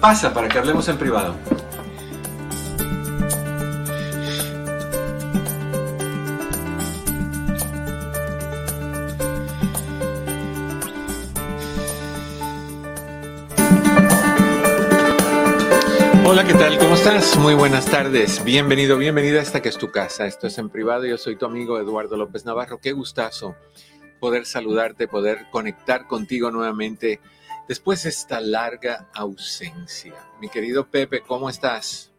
Pasa para que hablemos en privado. Hola, ¿qué tal? ¿Cómo estás? Muy buenas tardes. Bienvenido, bienvenida a esta que es tu casa. Esto es en privado. Yo soy tu amigo Eduardo López Navarro. Qué gustazo poder saludarte, poder conectar contigo nuevamente después de esta larga ausencia. Mi querido Pepe, ¿cómo estás?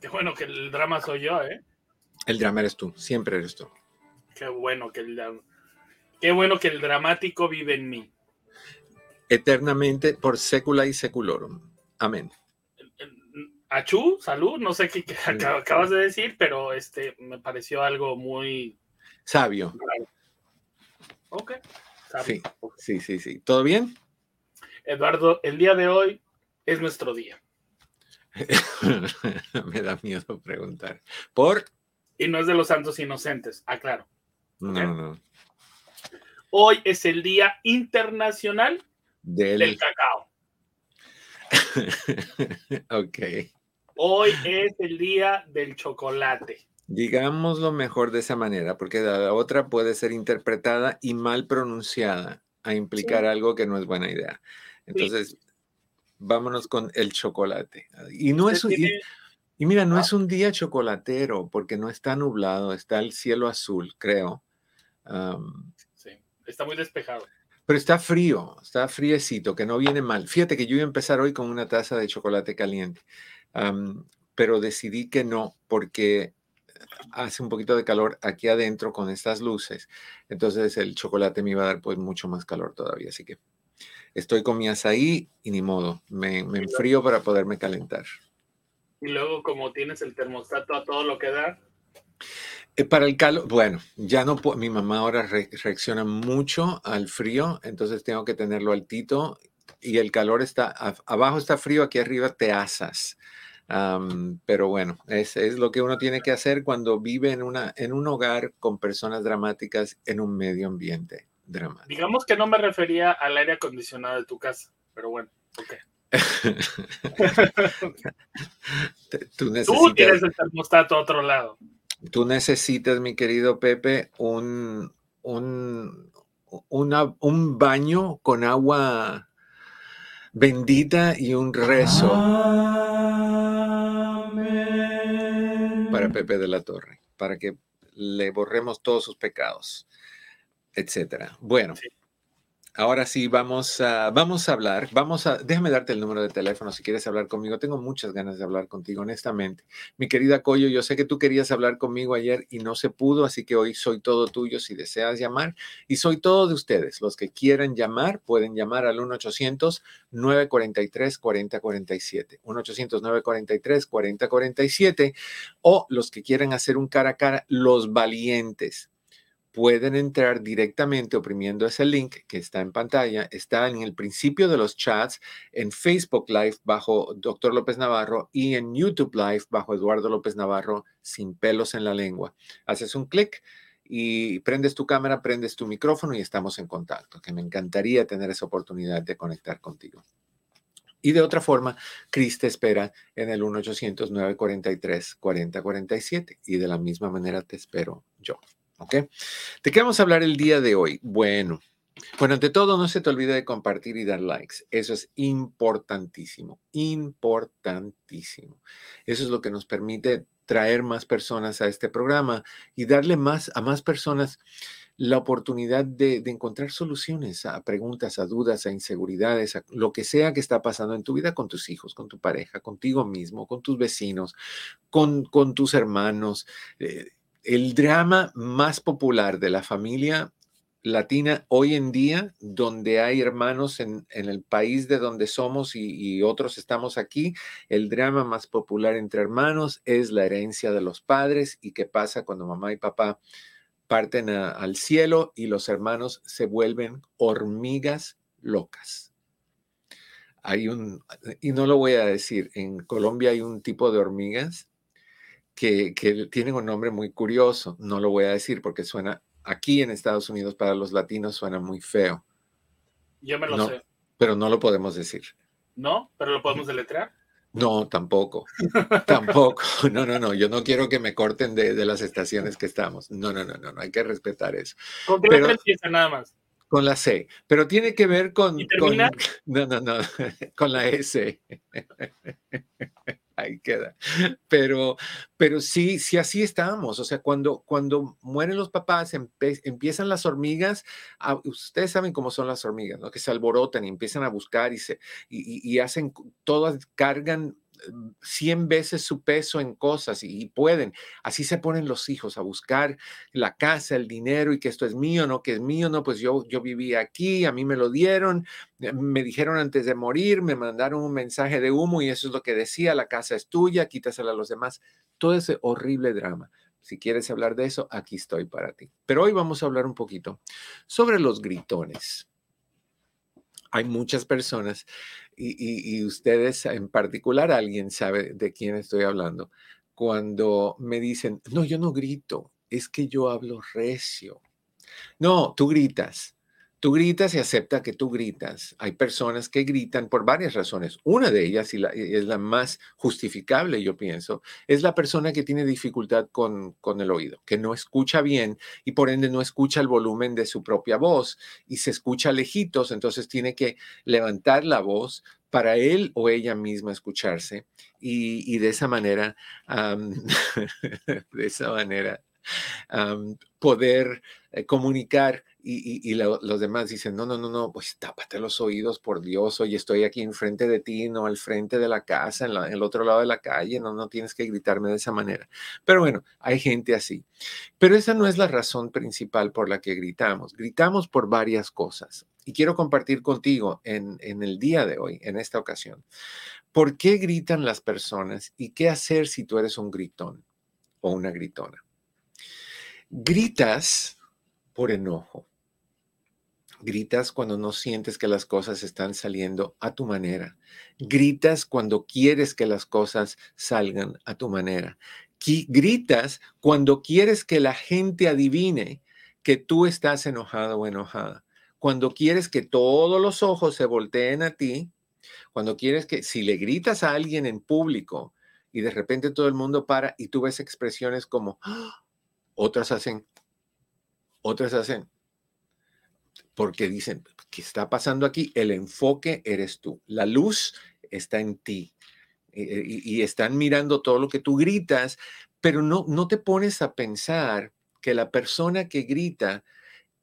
Qué bueno que el drama soy yo, ¿eh? El drama eres tú, siempre eres tú. Qué bueno que el, qué bueno que el dramático vive en mí. Eternamente por sécula y seculorum. Amén. Achú, salud, no sé qué, acabas de decir, pero este me pareció algo muy sabio. Ok. Sí, sí, sí, sí. ¿Todo bien? Eduardo, el día de hoy es nuestro día. Me da miedo preguntar. ¿Por? Y no es de los santos inocentes, aclaro. No, no. Hoy es el Día Internacional del, Cacao. ok. Hoy es el Día del Chocolate. Digámoslo mejor de esa manera, porque la otra puede ser interpretada y mal pronunciada a implicar algo que no es buena idea. Entonces, vámonos con el chocolate. Y no es un, y, mira, no es un día chocolatero porque no está nublado, está el cielo azul, creo. sí, está muy despejado. Pero está frío, está friecito, que no viene mal. Fíjate que yo iba a empezar hoy con una taza de chocolate caliente, pero decidí que no, porque hace un poquito de calor aquí adentro con estas luces. Entonces el chocolate me iba a dar pues mucho más calor todavía. Así que estoy con mi azaí y ni modo, me, enfrío para poderme calentar. Y luego como tienes el termostato a todo lo que da. Eh, para el calor, bueno, ya no puedo, mi mamá ahora reacciona mucho al frío, entonces tengo que tenerlo altito y el calor está, abajo está frío, aquí arriba te asas pero bueno, es, es, lo que uno tiene que hacer cuando vive en, una, en un hogar con personas dramáticas en un medio ambiente dramático. Digamos que no me refería al aire acondicionado de tu casa, pero bueno, ok. tú, necesitas, tienes el termostato a otro lado. Tú necesitas, mi querido Pepe, un, un, una, un baño con agua bendita y un rezo. Para Pepe de la Torre, para que le borremos todos sus pecados, etcétera. Bueno, Ahora sí, vamos a, vamos a hablar. Vamos a, déjame darte el número de teléfono si quieres hablar conmigo. Tengo muchas ganas de hablar contigo, honestamente. Mi querida Coyo, yo sé que tú querías hablar conmigo ayer y no se pudo, así que hoy soy todo tuyo si deseas llamar. Y soy todo de ustedes. Los que quieran llamar pueden llamar al 1-800-943-4047. 1-800-943-4047. O los que quieran hacer un cara a cara, los valientes pueden entrar directamente oprimiendo ese link que está en pantalla. Está en el principio de los chats, en Facebook Live bajo Dr. López Navarro y en YouTube Live bajo Eduardo López Navarro sin pelos en la lengua. Haces un clic y prendes tu cámara, prendes tu micrófono y estamos en contacto, que me encantaría tener esa oportunidad de conectar contigo. Y de otra forma, Chris te espera en el 1-800-943-4047 y de la misma manera te espero yo. ¿Ok? ¿De qué vamos a hablar el día de hoy? Bueno, bueno, ante todo, no se te olvide de compartir y dar likes. Eso es importantísimo, importantísimo. Eso es lo que nos permite traer más personas a este programa y darle más a más personas la oportunidad de, encontrar soluciones a preguntas, a dudas, a inseguridades, a lo que sea que está pasando en tu vida con tus hijos, con tu pareja, contigo mismo, con tus vecinos, con, con tus hermanos. Eh, el drama más popular de la familia latina hoy en día, donde hay hermanos en, el país de donde somos y, otros estamos aquí, el drama más popular entre hermanos es la herencia de los padres y qué pasa cuando mamá y papá parten al cielo y los hermanos se vuelven hormigas locas. Hay un, y no lo voy a decir, en Colombia hay un tipo de hormigas que, que tienen un nombre muy curioso, no lo voy a decir porque suena aquí en Estados Unidos para los latinos suena muy feo. Yo me lo sé. Pero no lo podemos decir. ¿No? ¿Pero lo podemos deletrear? No, tampoco. tampoco. No, no, no. Yo no quiero que me corten de, las estaciones que estamos. No, no, no, no. no. Hay que respetar eso. ¿Con qué Pero, empieza nada más? Con la C. Pero tiene que ver con. con no, no, no. con la S ahí queda. Pero, pero sí, sí así estamos. O sea, cuando, cuando mueren los papás, empiezan las hormigas, ustedes saben cómo son las hormigas, ¿no? Que se alborotan y empiezan a buscar y, se, y hacen, todas cargan 100 veces su peso en cosas y, pueden. Así se ponen los hijos a buscar la casa, el dinero y que esto es mío, no, que es mío, no, pues yo, yo viví aquí, a mí me lo dieron, eh, me dijeron antes de morir, me mandaron un mensaje de humo y eso es lo que decía, la casa es tuya, quítasela a los demás. Todo ese horrible drama. Si quieres hablar de eso, aquí estoy para ti. Pero hoy vamos a hablar un poquito sobre los gritones hay muchas personas y, ustedes en particular, alguien sabe de quién estoy hablando, cuando me dicen, no, yo no grito, es que yo hablo recio. No, tú gritas. Tú gritas y acepta que tú gritas. Hay personas que gritan por varias razones. Una de ellas, y, es la más justificable, yo pienso, es la persona que tiene dificultad con, con el oído, que no escucha bien y por ende no escucha el volumen de su propia voz y se escucha lejitos, entonces tiene que levantar la voz para él o ella misma escucharse y, de esa manera, de esa manera, poder eh, comunicar y, los demás dicen, no, no, no, no, pues tápate los oídos, por Dios, oye, estoy aquí enfrente de ti, no al frente de la casa, en, el otro lado de la calle, no, no tienes que gritarme de esa manera. Pero bueno, hay gente así. Pero esa no es la razón principal por la que gritamos. Gritamos por varias cosas. Y quiero compartir contigo en, en el día de hoy, en esta ocasión, por qué gritan las personas y qué hacer si tú eres un gritón o una gritona. Gritas por enojo Gritas cuando no sientes que las cosas están saliendo a tu manera. Gritas cuando quieres que las cosas salgan a tu manera. Gritas cuando quieres que la gente adivine que tú estás enojado o enojada. Cuando quieres que todos los ojos se volteen a ti. Cuando quieres que si le gritas a alguien en público y de repente todo el mundo para y tú ves expresiones como ¡Ah! otras hacen, otras hacen, porque dicen, ¿qué está pasando aquí? El enfoque eres tú, la luz está en ti y, están mirando todo lo que tú gritas, pero no, no te pones a pensar que la persona que grita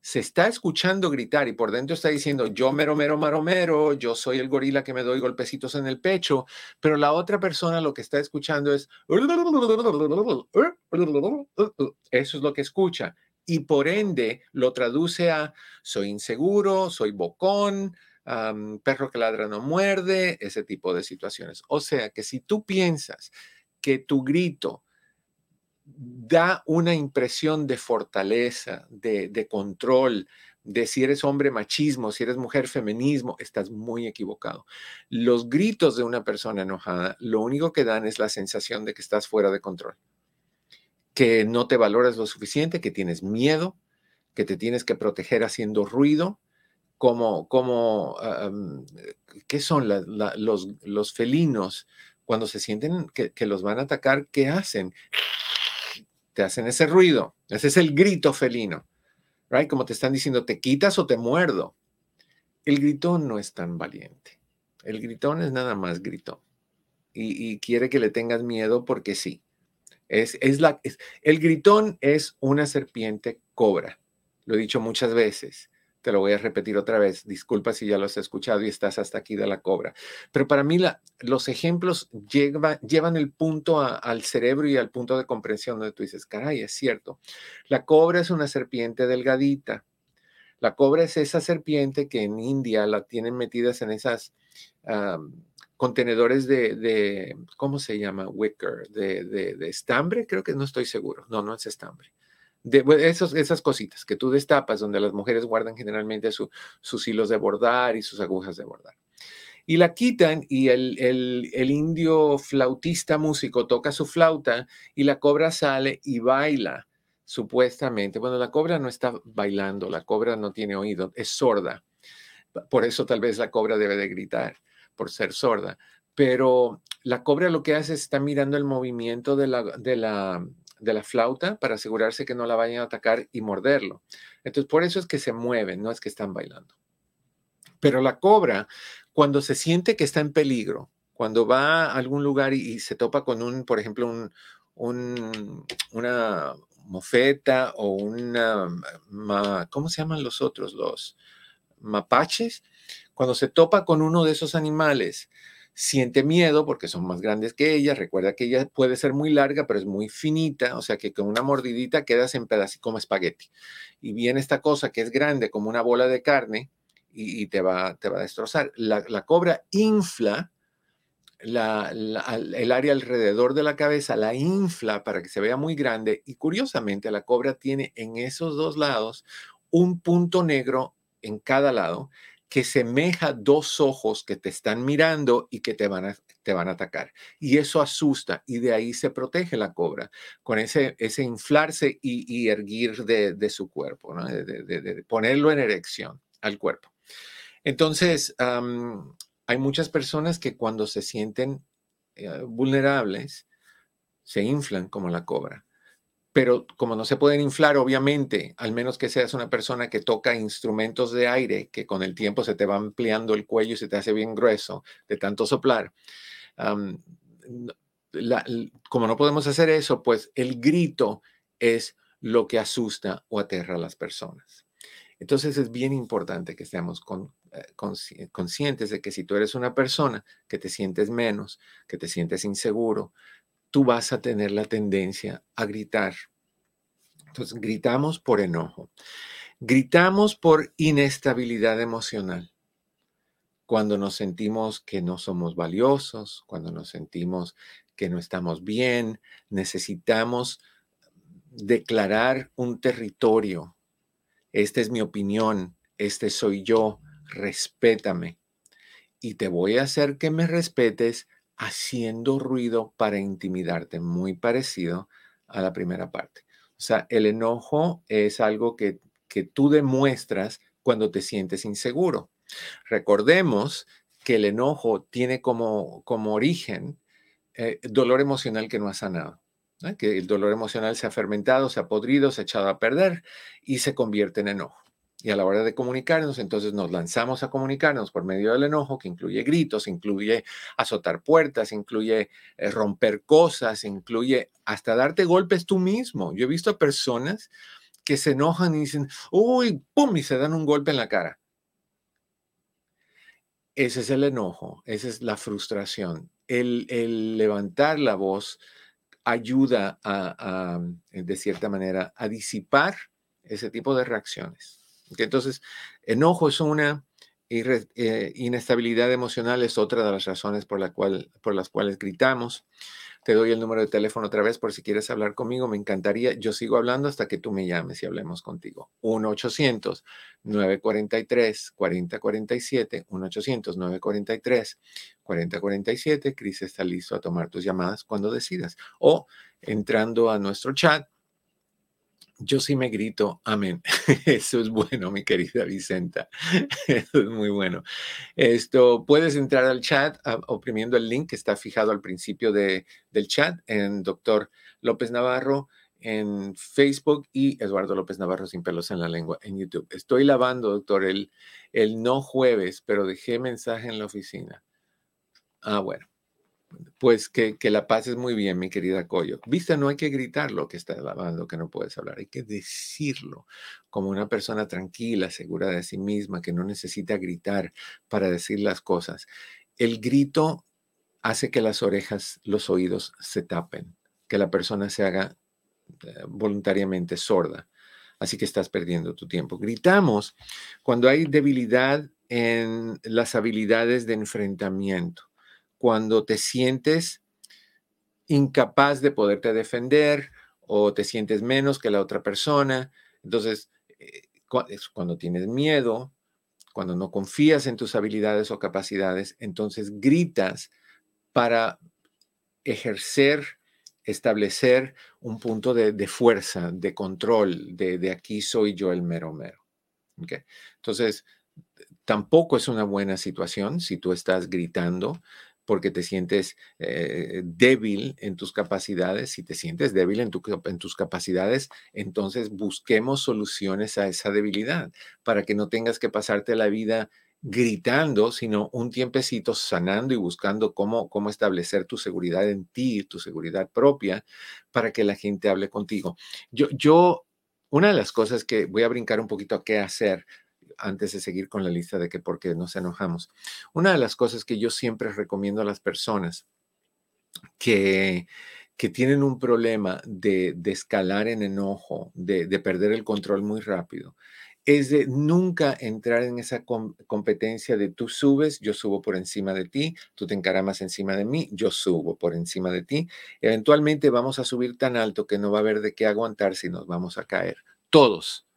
se está escuchando gritar y por dentro está diciendo, yo mero, mero, maro, mero, yo soy el gorila que me doy golpecitos en el pecho, pero la otra persona lo que está escuchando es, eso es lo que escucha y por ende lo traduce a soy inseguro, soy bocón, perro que ladra no muerde, ese tipo de situaciones. O sea que si tú piensas que tu grito da una impresión de fortaleza, de, de control, de si eres hombre machismo, si eres mujer feminismo, estás muy equivocado. Los gritos de una persona enojada lo único que dan es la sensación de que estás fuera de control que no te valoras lo suficiente, que tienes miedo, que te tienes que proteger haciendo ruido, como, como ¿qué son los, felinos cuando se sienten que, los van a atacar? ¿Qué hacen? Te hacen ese ruido, ese es el grito felino, right? Como te están diciendo, te quitas o te muerdo. El gritón no es tan valiente. El gritón es nada más gritón. y quiere que le tengas miedo porque sí. Es, la, el gritón es una serpiente cobra. Lo he dicho muchas veces. Te lo voy a repetir otra vez. Disculpa si ya lo has escuchado y estás hasta aquí de la cobra. Pero para mí la, los ejemplos llevan el punto al cerebro y al punto de comprensión donde tú dices, caray, es cierto. La cobra es una serpiente delgadita. La cobra es esa serpiente que en India la tienen metidas en esas contenedores de, ¿cómo se llama? Wicker, de, estambre, creo que no estoy seguro. No, no es estambre. De esos, esas cositas que tú destapas, donde las mujeres guardan generalmente sus hilos de bordar y sus agujas de bordar. Y la quitan y el, el, indio flautista músico toca su flauta y la cobra sale y baila, supuestamente. Bueno, la cobra no está bailando, la cobra no tiene oído, es sorda. Por eso tal vez la cobra debe de gritar por ser sorda, pero la cobra lo que hace es está mirando el movimiento de la, de la, de la flauta para asegurarse que no la vayan a atacar y morderlo. Entonces, por eso es que se mueven, no es que están bailando. Pero la cobra, cuando se siente que está en peligro, cuando va a algún lugar y, se topa con un, por ejemplo, un, un, una mofeta o una, ¿cómo se llaman los otros? Los mapaches, cuando se topa con uno de esos animales, siente miedo porque son más grandes que ella. Recuerda que ella puede ser muy larga, pero es muy finita, o sea que con una mordidita quedas en pedacito como espagueti. Y viene esta cosa que es grande como una bola de carne y, te, va, te va a destrozar. La, cobra infla la, el área alrededor de la cabeza, la infla para que se vea muy grande y curiosamente la cobra tiene en esos dos lados un punto negro en cada lado que semeja dos ojos que te están mirando y que te van a, te van a atacar. Y eso asusta y de ahí se protege la cobra, con ese, ese inflarse y, erguir de, su cuerpo, de, ponerlo en erección al cuerpo. Entonces, hay muchas personas que cuando se sienten eh, vulnerables, se inflan como la cobra pero como no se pueden inflar, obviamente, al menos que seas una persona que toca instrumentos de aire, que con el tiempo se te va ampliando el cuello y se te hace bien grueso de tanto soplar. como no podemos hacer eso, pues el grito es lo que asusta o aterra a las personas. Entonces es bien importante que estemos eh, conscientes de que si tú eres una persona que te sientes menos, que te sientes inseguro, tú vas a tener la tendencia a gritar. Entonces, gritamos por enojo. Gritamos por inestabilidad emocional. Cuando nos sentimos que no somos valiosos, cuando nos sentimos que no estamos bien, necesitamos declarar un territorio. Esta es mi opinión, este soy yo, respétame. Y te voy a hacer que me respetes haciendo ruido para intimidarte, muy parecido a la primera parte. O sea, el enojo es algo que, que tú demuestras cuando te sientes inseguro. Recordemos que el enojo tiene como, como origen eh, dolor emocional que no ha sanado. Que el dolor emocional se ha fermentado, se ha podrido, se ha echado a perder y se convierte en enojo. Y a la hora de comunicarnos, entonces nos lanzamos a comunicarnos por medio del enojo, que incluye gritos, incluye azotar puertas, incluye eh, romper cosas, incluye hasta darte golpes tú mismo. Yo he visto personas que se enojan y dicen, uy, pum, y se dan un golpe en la cara. Ese es el enojo, esa es la frustración. El, levantar la voz ayuda a, de cierta manera, a disipar ese tipo de reacciones. Entonces, enojo es una, eh, inestabilidad emocional es otra de las razones por, la cual, por las cuales gritamos. Te doy el número de teléfono otra vez por si quieres hablar conmigo. Me encantaría. Yo sigo hablando hasta que tú me llames y hablemos contigo. 1-800-943-4047. 1-800-943-4047. Cris está listo a tomar tus llamadas cuando decidas. O entrando a nuestro chat yo sí me grito, amén. Eso es bueno, mi querida Vicenta. Eso es muy bueno. Esto, puedes entrar al chat ah, oprimiendo el link que está fijado al principio de, del chat en Doctor López Navarro en Facebook y Eduardo López Navarro sin pelos en la lengua en YouTube. Estoy lavando, doctor, el, el no jueves, pero dejé mensaje en la oficina. Ah, bueno. Pues que, la pases muy bien, mi querida Coyo. Viste, no hay que gritar lo que estás lavando, que no puedes hablar, hay que decirlo como una persona tranquila, segura de sí misma, que no necesita gritar para decir las cosas. El grito hace que las orejas, los oídos se tapen, que la persona se haga eh, voluntariamente sorda. Así que estás perdiendo tu tiempo. Gritamos cuando hay debilidad en las habilidades de enfrentamiento, cuando te sientes incapaz de poderte defender o te sientes menos que la otra persona. Entonces, eh, cuando tienes miedo, cuando no confías en tus habilidades o capacidades, entonces gritas para ejercer, establecer un punto de, fuerza, de control, de, aquí soy yo el mero mero. Entonces, tampoco es una buena situación si tú estás gritando porque te sientes eh, débil en tus capacidades. Si te sientes débil en, tus capacidades, entonces busquemos soluciones a esa debilidad para que no tengas que pasarte la vida gritando, sino un tiempecito sanando y buscando cómo, cómo establecer tu seguridad en ti, tu seguridad propia, para que la gente hable contigo. Yo, yo, una de las cosas que voy a brincar un poquito a qué hacer antes de seguir con la lista de que por qué nos enojamos. Una de las cosas que yo siempre recomiendo a las personas que, que tienen un problema de, escalar en enojo, de, perder el control muy rápido, es de nunca entrar en esa competencia de tú subes, yo subo por encima de ti, tú te encaramas encima de mí, yo subo por encima de ti. Eventualmente vamos a subir tan alto que no va a haber de qué aguantar si nos vamos a caer. Todos,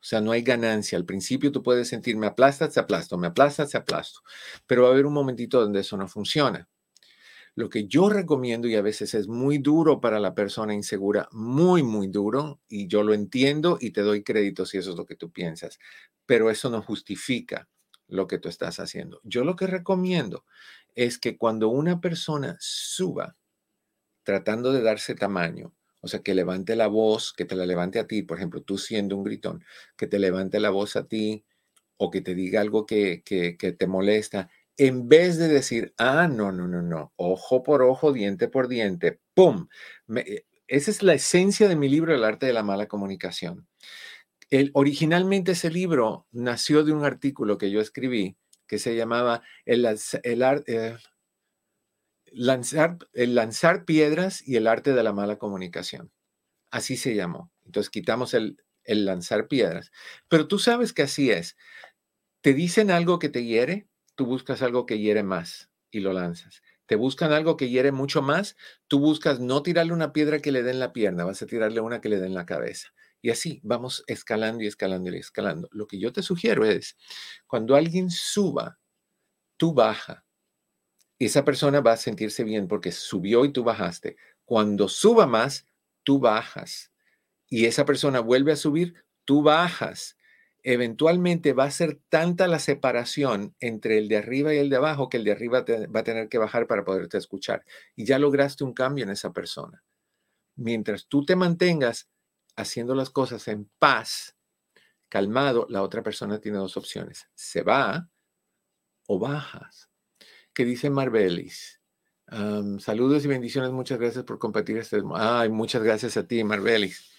o sea, no hay ganancia. Al principio tú puedes sentir, me aplastas, te aplasto, me aplastas, te aplasto. Pero va a haber un momentito donde eso no funciona. Lo que yo recomiendo, y a veces es muy duro para la persona insegura, muy, muy duro, y yo lo entiendo y te doy crédito si eso es lo que tú piensas, pero eso no justifica lo que tú estás haciendo. Yo lo que recomiendo es que cuando una persona suba tratando de darse tamaño, o sea, que levante la voz, que te la levante a ti, por ejemplo, tú siendo un gritón, que te levante la voz a ti o que te diga algo que, que, te molesta, en vez de decir, ah, no, no, no, no, ojo por ojo, diente por diente, ¡pum! Eh, esa es la esencia de mi libro, El arte de la mala comunicación. El, originalmente ese libro nació de un artículo que yo escribí que se llamaba El, el, eh, lanzar, el lanzar piedras y el arte de la mala comunicación. Así se llamó. Entonces quitamos el, el lanzar piedras. Pero tú sabes que así es. Te dicen algo que te hiere, tú buscas algo que hiere más y lo lanzas. Te buscan algo que hiere mucho más, tú buscas no tirarle una piedra que le den la pierna, vas a tirarle una que le den la cabeza. Y así vamos escalando y escalando y escalando. Lo que yo te sugiero es, cuando alguien suba, tú baja esa persona va a sentirse bien porque subió y tú bajaste. Cuando suba más, tú bajas. Y esa persona vuelve a subir, tú bajas. Eventualmente va a ser tanta la separación entre el de arriba y el de abajo que el de arriba va a tener que bajar para poderte escuchar. Y ya lograste un cambio en esa persona. Mientras tú te mantengas haciendo las cosas en paz, calmado, la otra persona tiene dos opciones. Se va o bajas que dice Marbelis. saludos y bendiciones, muchas gracias por compartir este. Ay, muchas gracias a ti, Marbelis.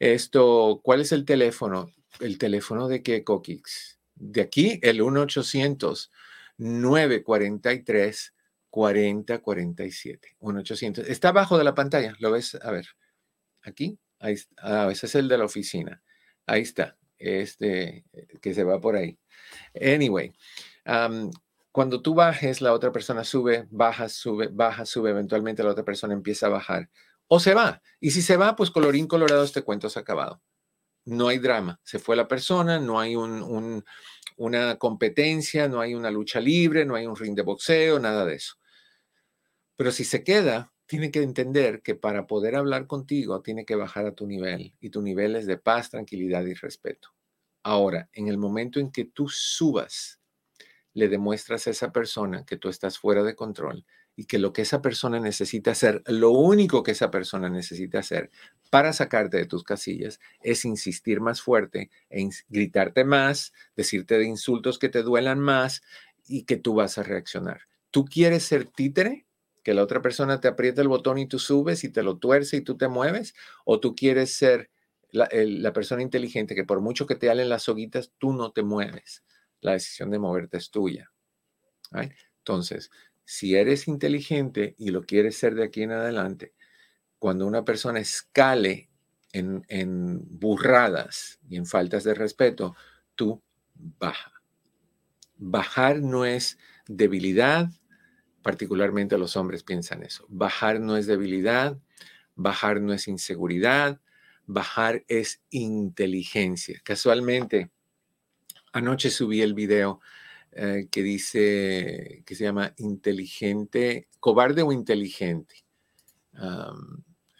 Esto, ¿cuál es el teléfono? El teléfono de qué, Coquix. De aquí, el 1-800-943. 4047. 1-800. Está abajo de la pantalla. ¿Lo ves? A ver. Aquí. Ahí está. Ah, ese es el de la oficina. Ahí está. Este que se va por ahí. Anyway, cuando tú bajes, la otra persona sube, baja, sube, baja, sube, eventualmente la otra persona empieza a bajar o se va. Y si se va, pues colorín colorado, este cuento se ha acabado. No hay drama. Se fue la persona, no hay un, una competencia, no hay una lucha libre, no hay un ring de boxeo, nada de eso. Pero si se queda, tiene que entender que para poder hablar contigo tiene que bajar a tu nivel y tu nivel es de paz, tranquilidad y respeto. Ahora, en el momento en que tú subas le demuestras a esa persona que tú estás fuera de control y que lo que esa persona necesita hacer, lo único que esa persona necesita hacer para sacarte de tus casillas es insistir más fuerte, e gritarte más, decirte de insultos que te duelan más y que tú vas a reaccionar. ¿Tú quieres ser títere? Que la otra persona te aprieta el botón y tú subes y te lo tuerce y tú te mueves? ¿O tú quieres ser la, la persona inteligente que por mucho que te halen las soguitas, tú no te mueves? La decisión de moverte es tuya. Entonces, si eres inteligente y lo quieres ser de aquí en adelante, cuando una persona escale en, en burradas y en faltas de respeto, tú baja. Bajar no es debilidad, particularmente los hombres piensan eso. Bajar no es debilidad, bajar no es inseguridad, bajar es inteligencia. Casualmente, anoche subí el video eh, que dice, que se llama inteligente, cobarde o inteligente.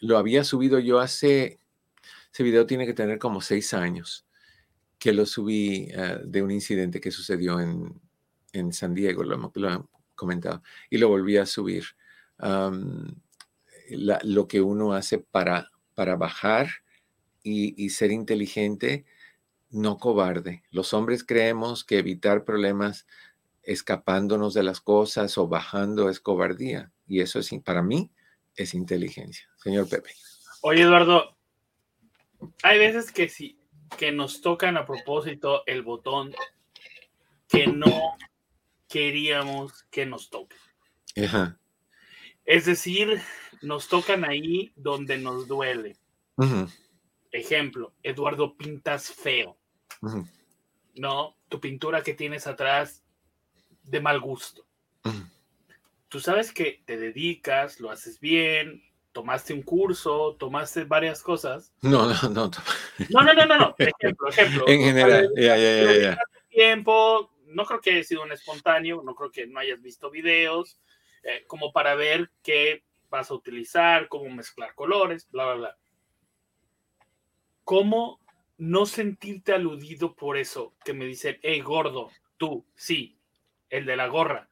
lo había subido yo hace, ese video tiene que tener como seis años, que lo subí eh, de un incidente que sucedió en, en San Diego, lo, lo, he comentado, y lo volví a subir. lo que uno hace para, para bajar y, ser inteligente, no cobarde. Los hombres creemos que evitar problemas escapándonos de las cosas o bajando es cobardía. Y eso es, para mí es inteligencia. Señor Pepe. Oye, Eduardo, hay veces que sí, que nos tocan a propósito el botón que no queríamos que nos toque. Es decir, nos tocan ahí donde nos duele. Ejemplo, Eduardo, pintas feo. No, tu pintura que tienes atrás de mal gusto. Tú sabes que te dedicas, lo haces bien, tomaste un curso, tomaste varias cosas. No, no, no. No, no, no, no, Ejemplo, ejemplo. En general, ya, ya, ya. Tiempo, no creo que haya sido un espontáneo, no creo que no hayas visto videos, eh, como para ver qué vas a utilizar, cómo mezclar colores, bla, bla, bla. ¿Cómo no sentirte aludido por eso? Que me dicen, hey, gordo, tú, sí, el de la gorra.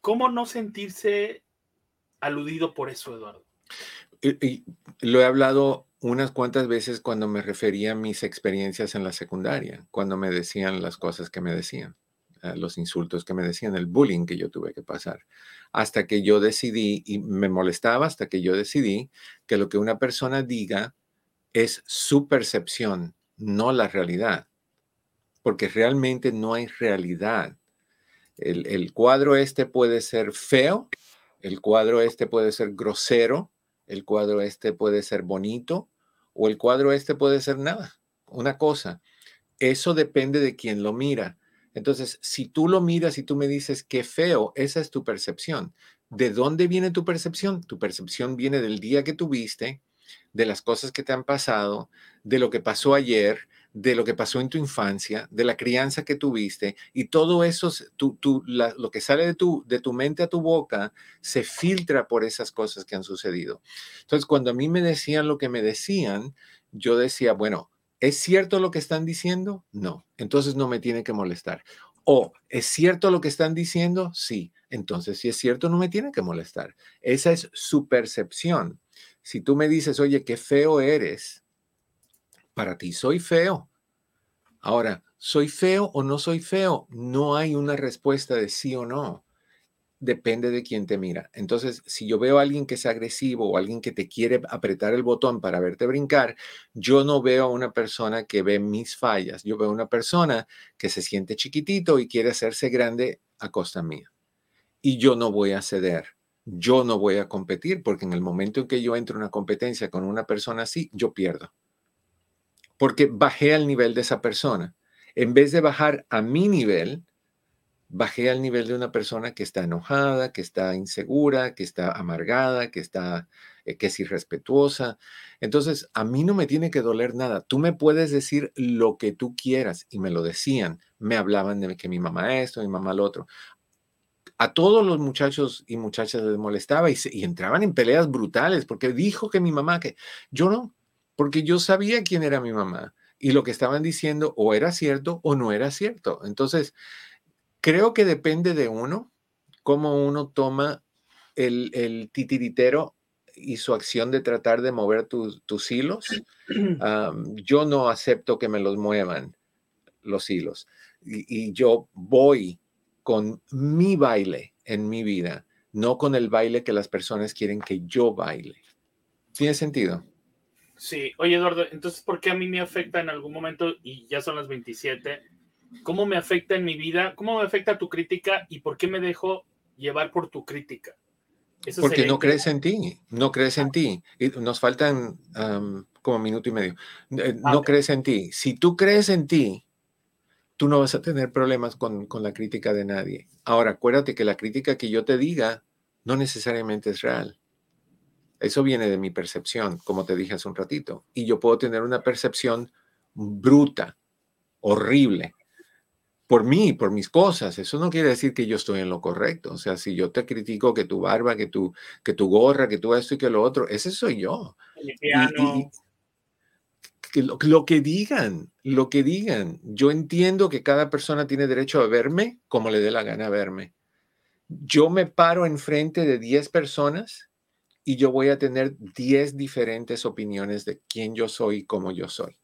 ¿Cómo no sentirse aludido por eso, Eduardo? Y, lo he hablado unas cuantas veces cuando me refería a mis experiencias en la secundaria, cuando me decían las cosas que me decían, eh, los insultos que me decían, el bullying que yo tuve que pasar, hasta que yo decidí, y me molestaba hasta que yo decidí que lo que una persona diga es su percepción, no la realidad, porque realmente no hay realidad. El, cuadro este puede ser feo, el cuadro este puede ser grosero, el cuadro este puede ser bonito o el cuadro este puede ser nada, una cosa. Eso depende de quien lo mira. Entonces, si tú lo miras y tú me dices qué feo, esa es tu percepción. ¿De dónde viene tu percepción? Tu percepción viene del día que tuviste, de las cosas que te han pasado, de lo que pasó ayer, de lo que pasó en tu infancia, de la crianza que tuviste, y todo eso, lo que sale de tu, de tu mente a tu boca, se filtra por esas cosas que han sucedido. Entonces, cuando a mí me decían lo que me decían, yo decía, bueno, ¿es cierto lo que están diciendo? No, entonces no me tiene que molestar. O, ¿es cierto lo que están diciendo? Sí, entonces si es cierto, no me tiene que molestar. Esa es su percepción. Si tú me dices, oye, qué feo eres, para ti soy feo. Ahora, ¿soy feo o no soy feo? No hay una respuesta de sí o no. Depende de quién te mira. Entonces, si yo veo a alguien que es agresivo o alguien que te quiere apretar el botón para verte brincar, yo no veo a una persona que ve mis fallas. Yo veo a una persona que se siente chiquitito y quiere hacerse grande a costa mía. Y yo no voy a ceder yo no voy a competir porque en el momento en que yo entro en una competencia con una persona así, yo pierdo. Porque bajé al nivel de esa persona. En vez de bajar a mi nivel, bajé al nivel de una persona que está enojada, que está insegura, que está amargada, que está eh, que es irrespetuosa. Entonces, a mí no me tiene que doler nada. Tú me puedes decir lo que tú quieras y me lo decían. Me hablaban de que mi mamá esto, mi mamá lo otro a todos los muchachos y muchachas les molestaba y, entraban en peleas brutales porque dijo que mi mamá, que yo no, porque yo sabía quién era mi mamá y lo que estaban diciendo o era cierto o no era cierto. Entonces, creo que depende de uno, cómo uno toma el, titiritero y su acción de tratar de mover tus, hilos. yo no acepto que me los muevan los hilos y yo voy con mi baile en mi vida, no con el baile que las personas quieren que yo baile. ¿Tiene sentido? Sí. Oye, Eduardo, entonces, ¿por qué a mí me afecta en algún momento, y ya son las 27, cómo me afecta en mi vida, cómo me afecta tu crítica y por qué me dejo llevar por tu crítica? Porque no crees en ti, no crees en ti. Y nos faltan como minuto y medio. Eh, ah, no crees en ti. Si tú crees en ti, tú no vas a tener problemas con, con la crítica de nadie. Ahora, acuérdate que la crítica que yo te diga no necesariamente es real. Eso viene de mi percepción, como te dije hace un ratito. Y yo puedo tener una percepción bruta, horrible, por mí, por mis cosas. Eso no quiere decir que yo estoy en lo correcto. O sea, si yo te critico que tu barba, que tu, que tu gorra, que tú esto y que lo otro, ese soy yo. Lo, que digan, lo que digan. Yo entiendo que cada persona tiene derecho a verme como le dé la gana verme. Yo me paro enfrente de 10 personas y yo voy a tener 10 diferentes opiniones de quién yo soy y cómo yo soy.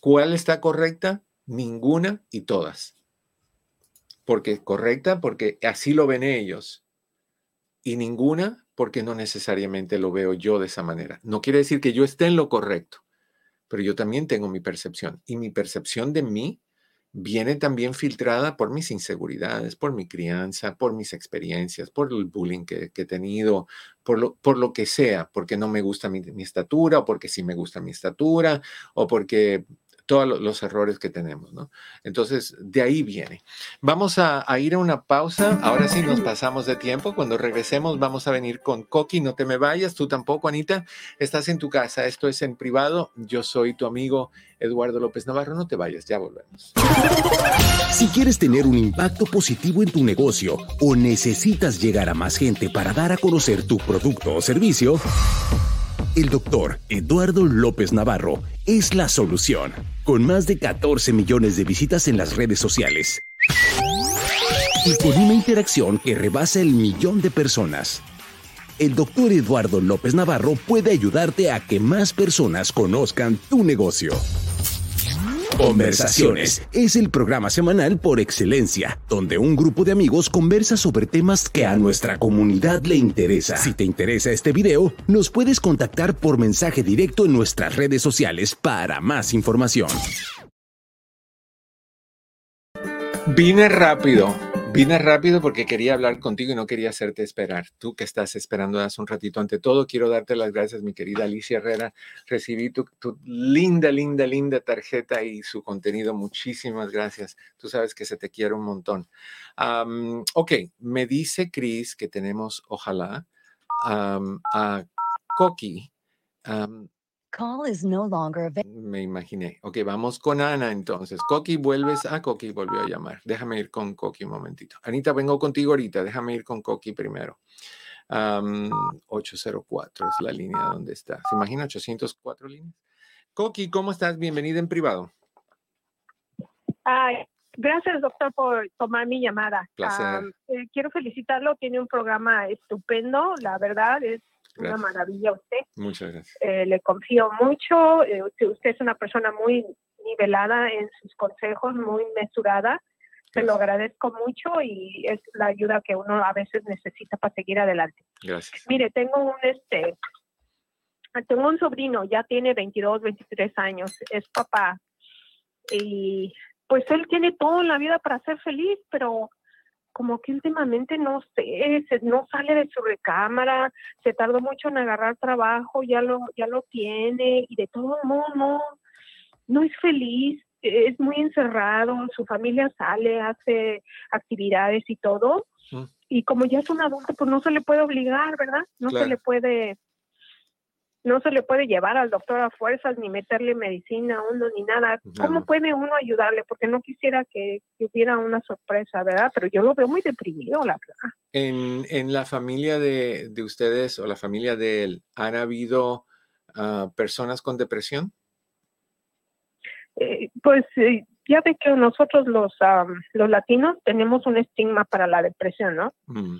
¿Cuál está correcta? Ninguna y todas. Porque correcta, porque así lo ven ellos. Y ninguna, porque no necesariamente lo veo yo de esa manera. No quiere decir que yo esté en lo correcto, pero yo también tengo mi percepción. Y mi percepción de mí viene también filtrada por mis inseguridades, por mi crianza, por mis experiencias, por el bullying que, he tenido, por lo, por lo, que sea, porque no me gusta mi, mi, estatura, o porque sí me gusta mi estatura, o porque todos los errores que tenemos, ¿no? Entonces, de ahí viene. Vamos a, ir a una pausa. Ahora sí nos pasamos de tiempo. Cuando regresemos, vamos a venir con Coqui. No te me vayas, tú tampoco, Anita. Estás en tu casa. Esto es en privado. Yo soy tu amigo Eduardo López Navarro. No te vayas, ya volvemos. Si quieres tener un impacto positivo en tu negocio o necesitas llegar a más gente para dar a conocer tu producto o servicio, el doctor Eduardo López Navarro es la solución, con más de 14 millones de visitas en las redes sociales y con una interacción que rebasa el millón de personas. El doctor Eduardo López Navarro puede ayudarte a que más personas conozcan tu negocio. Conversaciones es el programa semanal por excelencia, donde un grupo de amigos conversa sobre temas que a nuestra comunidad le interesa. Si te interesa este video, nos puedes contactar por mensaje directo en nuestras redes sociales para más información. Vine rápido Vine rápido porque quería hablar contigo y no quería hacerte esperar. Tú que estás esperando hace un ratito. Ante todo, quiero darte las gracias, mi querida Alicia Herrera. Recibí tu, linda, linda, linda tarjeta y su contenido. Muchísimas gracias. Tú sabes que se te quiere un montón. ok, me dice Chris que tenemos, ojalá, a Coqui. Call is no longer Me imaginé. Ok, vamos con Ana entonces. Coqui, vuelves. a Coqui volvió a llamar. Déjame ir con Coqui un momentito. Anita, vengo contigo ahorita. Déjame ir con Coqui primero. 804 es la línea donde está. ¿Se imagina 804 líneas? Coqui, ¿cómo estás? Bienvenida en privado. Ay, gracias, doctor, por tomar mi llamada. Placer. Eh, quiero felicitarlo. Tiene un programa estupendo. La verdad es una maravilla usted. Muchas gracias. Eh, le confío mucho. Eh, usted es una persona muy nivelada en sus consejos, muy mesurada. Se lo agradezco mucho y es la ayuda que uno a veces necesita para seguir adelante. Gracias. Mire, tengo un este tengo un sobrino, ya tiene 22, 23 años, es papá. Y pues él tiene todo en la vida para ser feliz, pero como que últimamente no sé, no sale de su recámara, se tardó mucho en agarrar trabajo, ya lo, ya lo tiene y de todo modo no, no es feliz, es muy encerrado, su familia sale, hace actividades y todo. Y como ya es un adulto, pues no se le puede obligar, ¿verdad? No se le puede no se le puede llevar al doctor a fuerzas ni meterle medicina a uno ni nada. ¿Cómo puede uno ayudarle? Porque no quisiera que, hubiera una sorpresa, ¿verdad? Pero yo lo veo muy deprimido, la verdad. En, la familia de, ustedes o la familia de él, ¿han habido ah, personas con depresión? Eh, pues eh, ya ve que nosotros los, los latinos tenemos un estigma para la depresión, ¿no? Mm.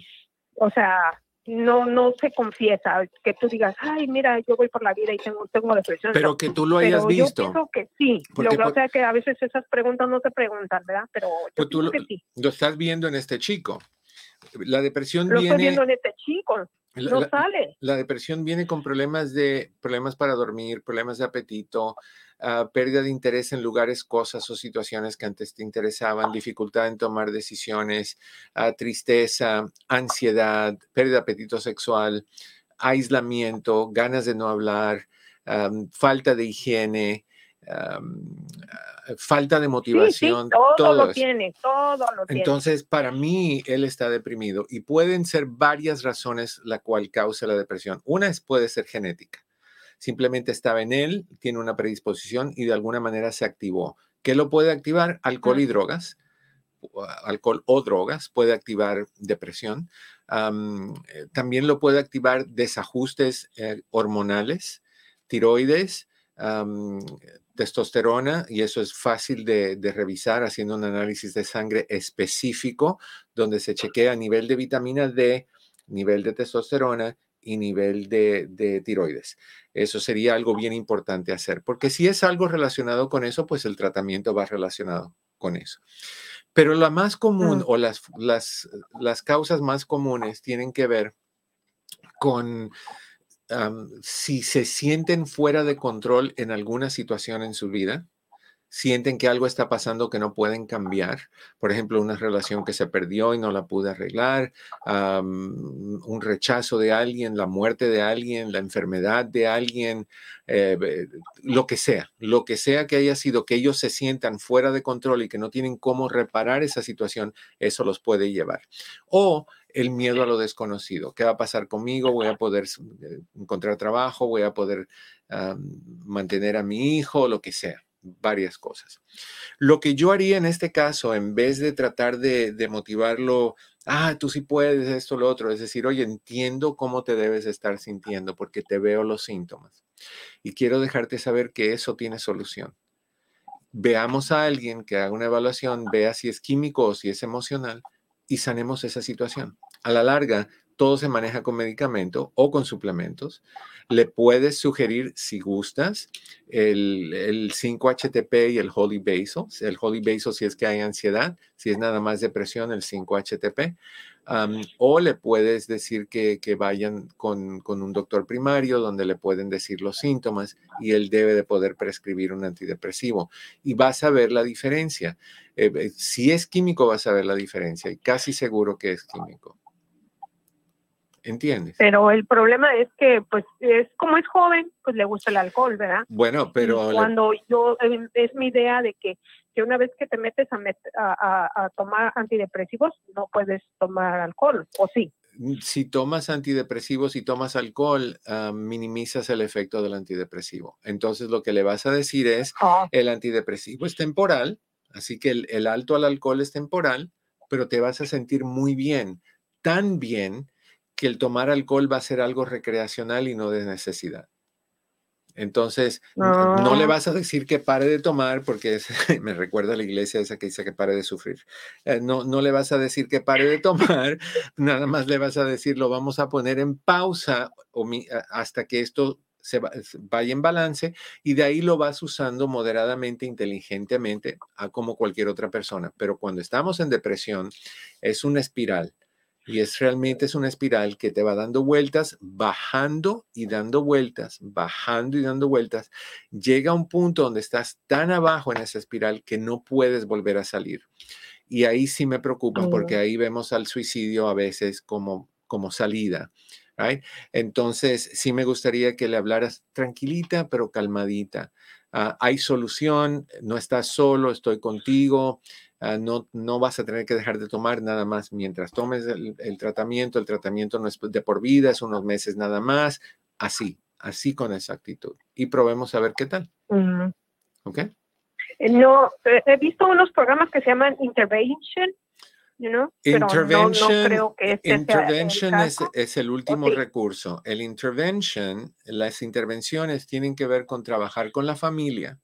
O sea, no no se confiesa que tú digas ay mira yo voy por la vida y tengo tengo depresión pero que tú lo hayas visto yo pienso que sí lo, o sea que a veces esas preguntas no se preguntan verdad pero yo pues que sí. lo estás viendo en este chico. La depresión lo viene estoy viendo en este chico no sale. la depresión viene con problemas de problemas para dormir problemas de apetito Ah, pérdida de interés en lugares, cosas o situaciones que antes te interesaban, dificultad en tomar decisiones, ah, tristeza, ansiedad, pérdida de apetito sexual, aislamiento, ganas de no hablar, falta de higiene, falta de motivación. todo, lo tiene, todo lo tiene. Entonces, para mí, él está deprimido y pueden ser varias razones la cual causa la depresión. Una es, puede ser genética. Simplemente estaba en él, tiene una predisposición y de alguna manera se activó. ¿Qué lo puede activar? Alcohol y drogas. Alcohol o drogas puede activar depresión. Eh, también lo puede activar desajustes eh, hormonales, tiroides, testosterona, y eso es fácil de, revisar haciendo un análisis de sangre específico, donde se chequea nivel de vitamina D, nivel de testosterona y nivel de, tiroides. Eso sería algo bien importante hacer, porque si es algo relacionado con eso, pues el tratamiento va relacionado con eso. Pero la más común o las, las, las causas más comunes tienen que ver con si se sienten fuera de control en alguna situación en su vida, sienten que algo está pasando que no pueden cambiar, por ejemplo, una relación que se perdió y no la pude arreglar, un rechazo de alguien, la muerte de alguien, la enfermedad de alguien, eh, lo que sea, lo que sea que haya sido, que ellos se sientan fuera de control y que no tienen cómo reparar esa situación, eso los puede llevar. O el miedo a lo desconocido. ¿Qué va a pasar conmigo? ¿Voy a poder eh, encontrar trabajo? ¿Voy a poder mantener a mi hijo? Lo que sea varias cosas. Lo que yo haría en este caso, en vez de tratar de, de, motivarlo, ah, tú sí puedes, esto, lo otro, es decir, oye, entiendo cómo te debes estar sintiendo porque te veo los síntomas y quiero dejarte saber que eso tiene solución. Veamos a alguien que haga una evaluación, vea si es químico o si es emocional y sanemos esa situación. A la larga, todo se maneja con medicamento o con suplementos. Le puedes sugerir, si gustas, el, el 5-HTP y el Holy Basil. El Holy Basil si es que hay ansiedad, si es nada más depresión, el 5-HTP. o le puedes decir que, vayan con, un doctor primario donde le pueden decir los síntomas y él debe de poder prescribir un antidepresivo. Y vas a ver la diferencia. Eh, eh, si es químico, vas a ver la diferencia y casi seguro que es químico. ¿Entiendes? Pero el problema es que, pues, es como es joven, pues le gusta el alcohol, ¿verdad? Bueno, pero... cuando yo, em, es mi idea de que, que una vez que te metes a, a, tomar antidepresivos, no puedes tomar alcohol, ¿o sí? Si tomas antidepresivos y tomas alcohol, ah, minimizas el efecto del antidepresivo. Entonces, lo que le vas a decir es, ah. el antidepresivo es temporal, así que el, el alto al alcohol es temporal, pero te vas a sentir muy bien, tan bien que el tomar alcohol va a ser algo recreacional y no de necesidad. Entonces, no. le vas a decir que pare de tomar, porque me recuerda a la iglesia esa que dice que pare de sufrir. Eh, no, no le vas a decir que pare de tomar, nada más le vas a decir, lo vamos a poner en pausa hasta que esto se vaya en balance y de ahí lo vas usando moderadamente, inteligentemente, a como cualquier otra persona. Pero cuando estamos en depresión, es una espiral y es realmente es una espiral que te va dando vueltas, bajando y dando vueltas, bajando y dando vueltas. Llega a un punto donde estás tan abajo en esa espiral que no puedes volver a salir. Y ahí sí me preocupa porque ahí vemos al suicidio a veces como, como salida. Entonces, sí me gustaría que le hablaras tranquilita, pero calmadita. Ah, hay solución, no estás solo, estoy contigo. Ah, no, no vas a tener que dejar de tomar nada más mientras tomes el, tratamiento. El tratamiento no es de por vida, es unos meses nada más. Así, así con esa actitud. Y probemos a ver qué tal. ¿Ok? Eh, no, he visto unos programas que se llaman Intervention. You intervention, creo que este intervention es, es, el último recurso. El intervention, las intervenciones tienen que ver con trabajar con la familia,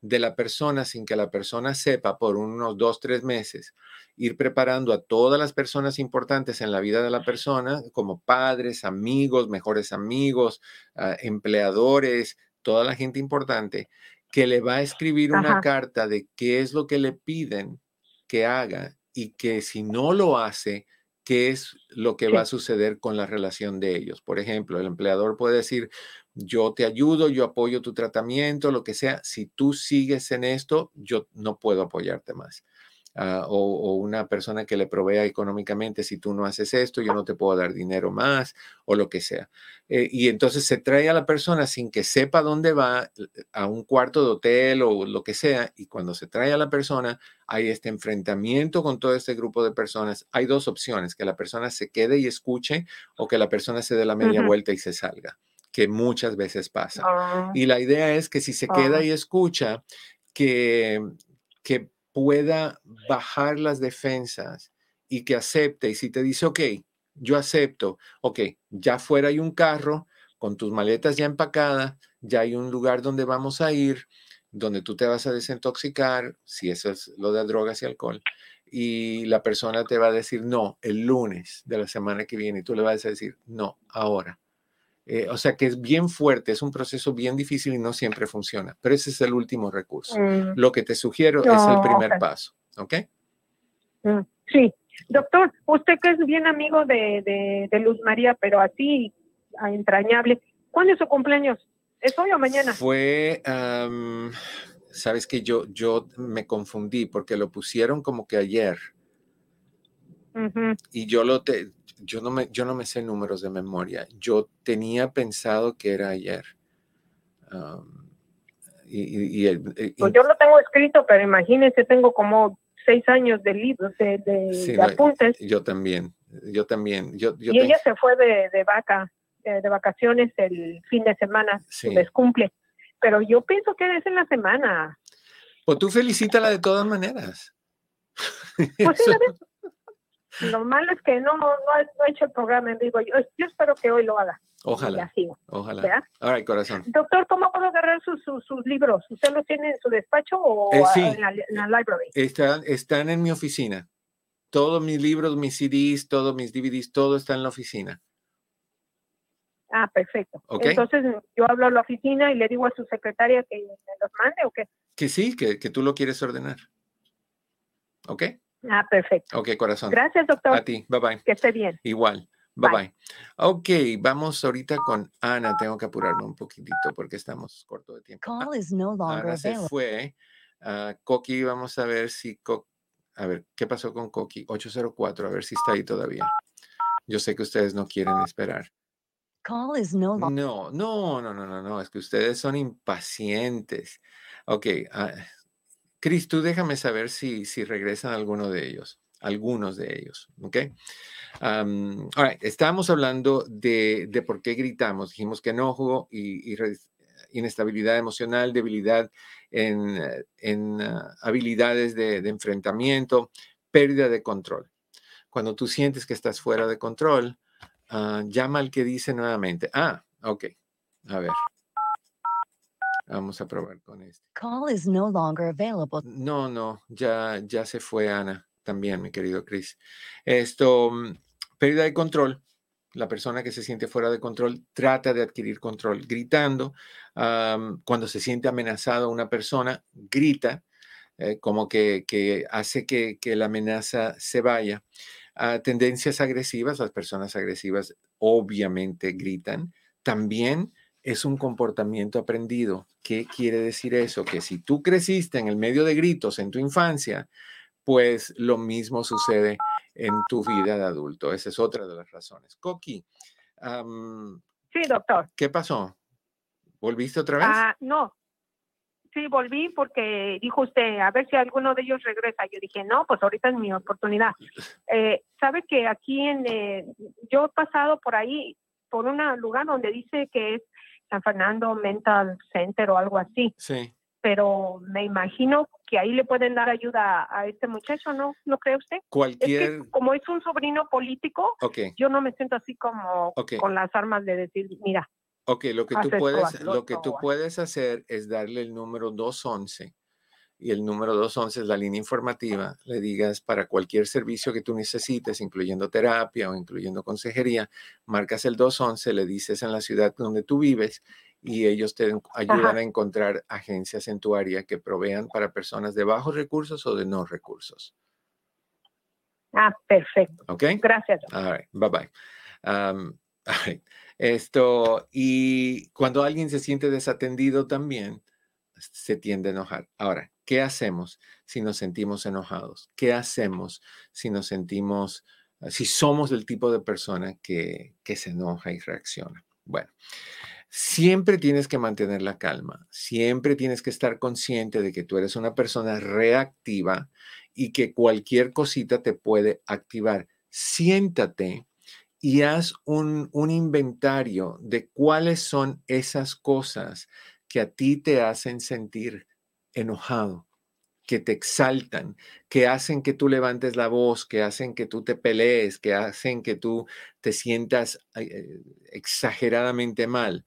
de la persona sin que la persona sepa por unos dos, tres meses, ir preparando a todas las personas importantes en la vida de la persona, como padres, amigos, mejores amigos, ah, empleadores, toda la gente importante, que le va a escribir una carta de qué es lo que le piden que haga y que si no lo hace, qué es lo que va a suceder con la relación de ellos. Por ejemplo, el empleador puede decir, yo te ayudo, yo apoyo tu tratamiento, lo que sea. Si tú sigues en esto, yo no puedo apoyarte más. ah, o, una persona que le provea económicamente, si tú no haces esto, yo no te puedo dar dinero más o lo que sea. Eh, y entonces se trae a la persona sin que sepa dónde va a un cuarto de hotel o lo que sea, y cuando se trae a la persona, hay este enfrentamiento con todo este grupo de personas. Hay dos opciones, que la persona se quede y escuche o que la persona se dé la media vuelta y se salga que muchas veces pasa. Ah. Y la idea es que si se queda ah. y escucha, que, que pueda bajar las defensas y que acepte. Y si te dice, ok, yo acepto, ok, ya fuera hay un carro con tus maletas ya empacadas, ya hay un lugar donde vamos a ir, donde tú te vas a desintoxicar, si eso es lo de drogas y alcohol, y la persona te va a decir no el lunes de la semana que viene y tú le vas a decir no ahora. Eh, o sea que es bien fuerte, es un proceso bien difícil y no siempre funciona, pero ese es el último recurso. Mm. Lo que te sugiero es el primer paso, ¿ok? Mm, sí. Doctor, usted que es bien amigo de, Luz María, pero así entrañable, ¿cuándo es su cumpleaños? ¿Es hoy o mañana? Fue, sabes que yo, yo me confundí porque lo pusieron como que ayer. Y yo lo te, yo no me, yo no me sé números de memoria. Yo tenía pensado que era ayer. y, pues yo lo tengo escrito, pero imagínense, tengo como seis años de libros, de, apuntes. Yo también, yo también. Yo, y ella se fue de, de vaca, eh, de vacaciones el fin de semana, sí. les cumple. Pero yo pienso que es en la semana. Pues tú felicítala de todas maneras. Pues sí, Lo malo es que no, no, no he hecho el programa en vivo. Yo, yo espero que hoy lo haga. Ojalá. Ojalá. Ahora, corazón. Doctor, ¿cómo puedo agarrar sus, sus, libros? ¿Usted los tiene en su despacho o eh, en, la, library? Están, están en mi oficina. Todos mis libros, mis CDs, todos mis DVDs, todo está en la oficina. Ah, perfecto. Entonces yo hablo a la oficina y le digo a su secretaria que me los mande o qué. Que sí, que, que tú lo quieres ordenar. ¿Ok? Ah, perfecto. Ok, corazón. Gracias, doctor. A ti. Bye bye. Que esté bien. Igual. Bye, bye Ok, vamos ahorita con Ana. Tengo que apurarme un poquitito porque estamos corto de tiempo. Call is no longer Ana se fue. Uh, Coqui, vamos a ver si... a ver, ¿qué pasó con Coqui? 804, a ver si está ahí todavía. Yo sé que ustedes no quieren esperar. Call is no longer... No, no, no, no, no, no. Es que ustedes son impacientes. Ok, uh, Cris, tú déjame saber si, si regresan alguno de ellos, algunos de ellos, ¿ok? Um, estábamos hablando de, de, por qué gritamos. Dijimos que enojo y, inestabilidad emocional, debilidad en, en ah, habilidades de, enfrentamiento, pérdida de control. Cuando tú sientes que estás fuera de control, uh, llama al que dice nuevamente, ah, ok, a ver, Vamos a probar con este. Call is no longer available. No, no, ya, ya se fue Ana también, mi querido Chris. Esto, mm, pérdida de control. La persona que se siente fuera de control trata de adquirir control gritando. cuando se siente amenazado una persona, grita, eh, como que, que hace que, que, la amenaza se vaya. Uh, tendencias agresivas, las personas agresivas obviamente gritan. También es un comportamiento aprendido. ¿Qué quiere decir eso? Que si tú creciste en el medio de gritos en tu infancia, pues lo mismo sucede en tu vida de adulto. Esa es otra de las razones. Coqui. sí, doctor. ¿Qué pasó? ¿Volviste otra vez? Ah, no. Sí, volví porque dijo usted, a ver si alguno de ellos regresa. Yo dije, no, pues ahorita es mi oportunidad. Eh, Sabe que aquí en, eh, yo he pasado por ahí, por un lugar donde dice que es San Fernando Mental Center o algo así. Sí. Pero me imagino que ahí le pueden dar ayuda a este muchacho, ¿no? ¿No cree usted? Cualquier... como es un sobrino político, yo no me siento así como con las armas de decir, mira. Ok, lo que tú puedes, lo que tú puedes hacer es darle el número 211 y el número 211 es la línea informativa, le digas para cualquier servicio que tú necesites, incluyendo terapia o incluyendo consejería, marcas el 211, le dices en la ciudad donde tú vives y ellos te ayudan a encontrar agencias en tu área que provean para personas de bajos recursos o de no recursos. Ah, perfecto. Ok. Gracias. bye bye. Esto, y cuando alguien se siente desatendido también, se tiende a enojar. Ahora, ¿Qué hacemos si nos sentimos enojados? ¿Qué hacemos si nos sentimos, si somos del tipo de persona que, que se enoja y reacciona? Bueno, siempre tienes que mantener la calma, siempre tienes que estar consciente de que tú eres una persona reactiva y que cualquier cosita te puede activar. Siéntate y haz un inventario de cuáles son esas cosas que a ti te hacen sentir enojado, que te exaltan, que hacen que tú levantes la voz, que hacen que tú te pelees, que hacen que tú te sientas eh, exageradamente mal.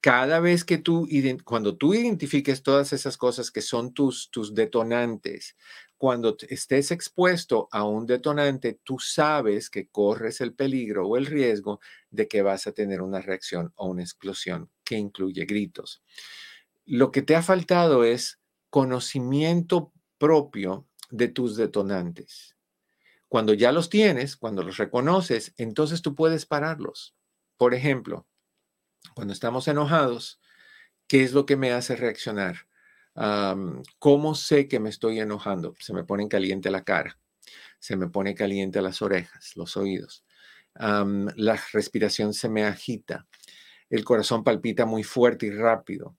Cada vez que tú, cuando tú identifiques todas esas cosas que son tus, tus detonantes, cuando estés expuesto a un detonante, tú sabes que corres el peligro o el riesgo de que vas a tener una reacción o una explosión que incluye gritos. Lo que te ha faltado es conocimiento propio de tus detonantes. Cuando ya los tienes, cuando los reconoces, entonces tú puedes pararlos. Por ejemplo, cuando estamos enojados, ¿qué es lo que me hace reaccionar? ¿Cómo sé que me estoy enojando? Se me pone caliente la cara, se me pone caliente las orejas, los oídos, la respiración se me agita, el corazón palpita muy fuerte y rápido,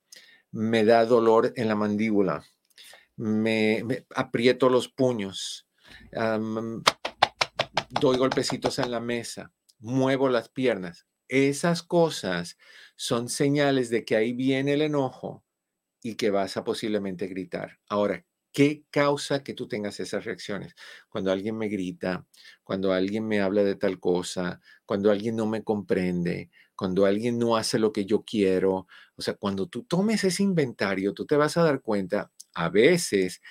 me da dolor en la mandíbula, me, aprieto los puños, doy golpecitos en la mesa, muevo las piernas. Esas cosas son señales de que ahí viene el enojo y que vas a posiblemente gritar. Ahora, ¿qué causa que tú tengas esas reacciones? Cuando alguien me grita, cuando alguien me habla de tal cosa, cuando alguien no me comprende, cuando alguien no hace lo que yo quiero. O sea, cuando tú tomes ese inventario, tú te vas a dar cuenta a veces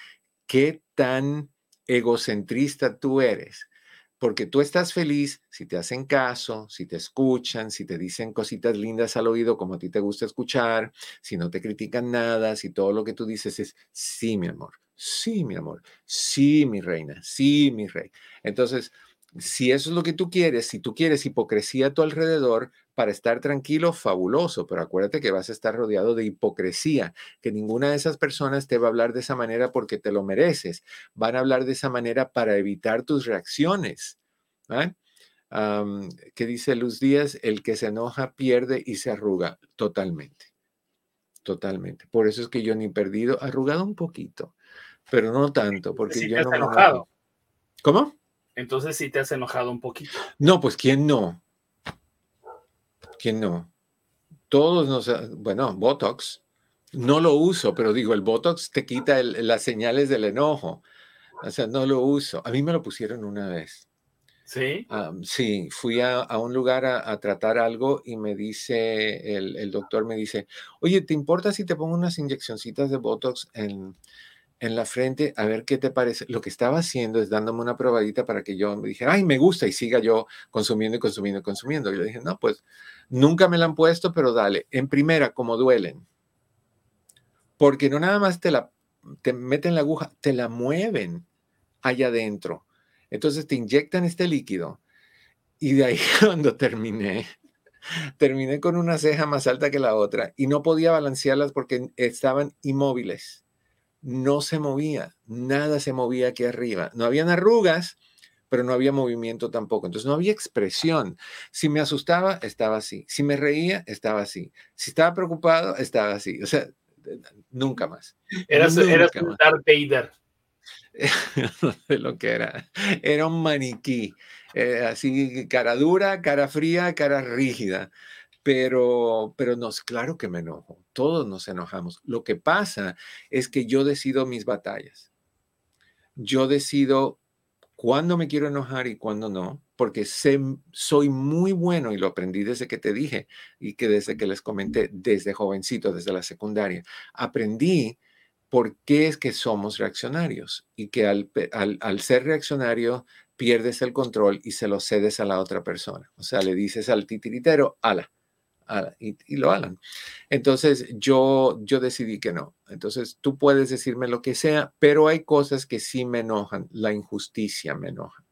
qué tan egocentrista tú eres. Porque tú estás feliz si te hacen caso, si te escuchan, si te dicen cositas lindas al oído como a ti te gusta escuchar, si no te critican nada, si todo lo que tú dices es sí, mi amor, sí, mi amor, sí, mi reina, sí, mi rey. Entonces, si eso es lo que tú quieres, si tú quieres hipocresía a tu alrededor para estar tranquilo, fabuloso, pero acuérdate que vas a estar rodeado de hipocresía, que ninguna de esas personas te va a hablar de esa manera porque te lo mereces, van a hablar de esa manera para evitar tus reacciones. ¿eh? ¿Qué dice Luz Díaz? El que se enoja pierde y se arruga totalmente, totalmente. Por eso es que yo ni perdido, arrugado un poquito, pero no tanto, porque yo no... Enojado. ¿Cómo? Entonces sí te has enojado un poquito. No, pues ¿quién no? ¿Quién no? Todos nos, bueno, Botox, no lo uso, pero digo, el Botox te quita las señales del enojo. O sea, no lo uso. A mí me lo pusieron una vez. ¿Sí? sí, fui a, un lugar a, a, tratar algo y me dice, el, el, doctor me dice, oye, ¿te importa si te pongo unas inyeccioncitas de Botox en, en la frente, a ver qué te parece. Lo que estaba haciendo es dándome una probadita para que yo me dijera, ay, me gusta y siga yo consumiendo y consumiendo y consumiendo. Yo dije, no, pues nunca me la han puesto, pero dale. En primera, como duelen. Porque no nada más te la te meten la aguja, te la mueven allá adentro. Entonces te inyectan este líquido. Y de ahí cuando terminé, terminé con una ceja más alta que la otra y no podía balancearlas porque estaban inmóviles no se movía, nada se movía aquí arriba. No habían arrugas, pero no había movimiento tampoco. Entonces no había expresión. Si me asustaba, estaba así. Si me reía, estaba así. Si estaba preocupado, estaba así. O sea, nunca más. Eras, eras un Darth Vader. no sé lo que era. Era un maniquí. Eh, así, cara dura, cara fría, cara rígida. Pero, pero no, claro que me enojo. Todos nos enojamos. Lo que pasa es que yo decido mis batallas. Yo decido cuándo me quiero enojar y cuándo no, porque sé, soy muy bueno y lo aprendí desde que te dije y que desde que les comenté, desde jovencito, desde la secundaria. Aprendí por qué es que somos reaccionarios y que al, al, al ser reaccionario pierdes el control y se lo cedes a la otra persona. O sea, le dices al titiritero, ala, y, lo hagan. Entonces yo, yo decidí que no. Entonces tú puedes decirme lo que sea, pero hay cosas que sí me enojan. La injusticia me enoja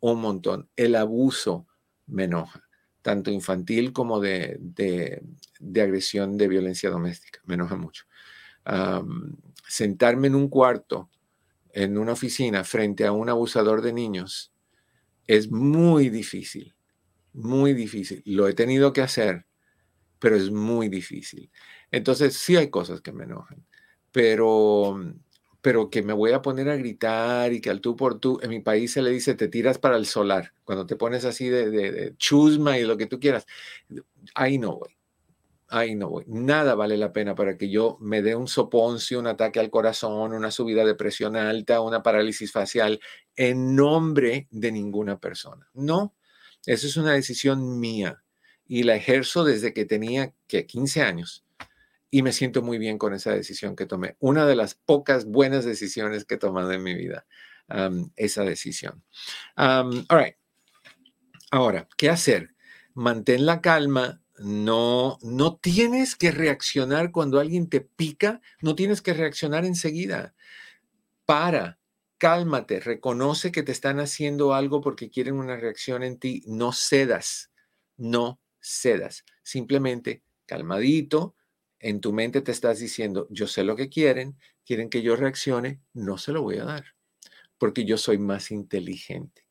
un montón. El abuso me enoja, tanto infantil como de, de, agresión, de violencia doméstica. Me enoja mucho. sentarme en un cuarto, en una oficina, frente a un abusador de niños, es muy difícil, muy difícil. Lo he tenido que hacer, pero es muy difícil. Entonces, sí hay cosas que me enojan, pero, pero que me voy a poner a gritar y que al tú por tú, en mi país se le dice, te tiras para el solar, cuando te pones así de, de chusma y lo que tú quieras, ahí no voy Ay, no voy. Nada vale la pena para que yo me dé un soponcio, un ataque al corazón, una subida de presión alta, una parálisis facial en nombre de ninguna persona. No, eso es una decisión mía y la ejerzo desde que tenía que 15 años y me siento muy bien con esa decisión que tomé. Una de las pocas buenas decisiones que he tomado en mi vida, esa decisión. all right. Ahora, ¿qué hacer? Mantén la calma, no, no tienes que reaccionar cuando alguien te pica, no tienes que reaccionar enseguida. Para, cálmate, reconoce que te están haciendo algo porque quieren una reacción en ti, no cedas, no cedas. Simplemente calmadito, en tu mente te estás diciendo, yo sé lo que quieren, quieren que yo reaccione, no se lo voy a dar, porque yo soy más inteligente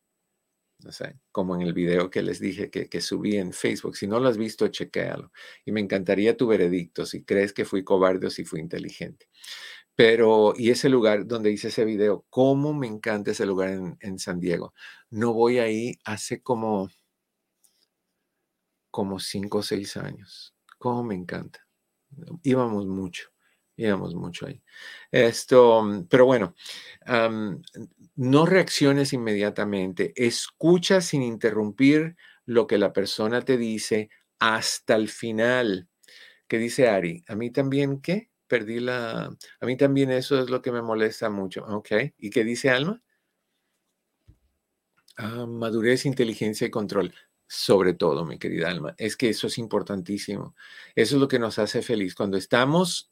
como en el video que les dije que, subí en Facebook. Si no lo has visto, chequéalo. Y me encantaría tu veredicto, si crees que fui cobarde o si fui inteligente. Pero, y ese lugar donde hice ese video, cómo me encanta ese lugar en, en San Diego. No voy ahí hace como, como cinco o seis años. Cómo me encanta. Íbamos mucho íbamos mucho ahí. Esto, mm, pero bueno, no reacciones inmediatamente, escucha sin interrumpir lo que la persona te dice hasta el final. ¿Qué dice Ari? A mí también, ¿qué? Perdí la... A mí también eso es lo que me molesta mucho. Ok. ¿Y qué dice Alma? Ah, madurez, inteligencia y control. Sobre todo, mi querida Alma. Es que eso es importantísimo. Eso es lo que nos hace feliz. Cuando estamos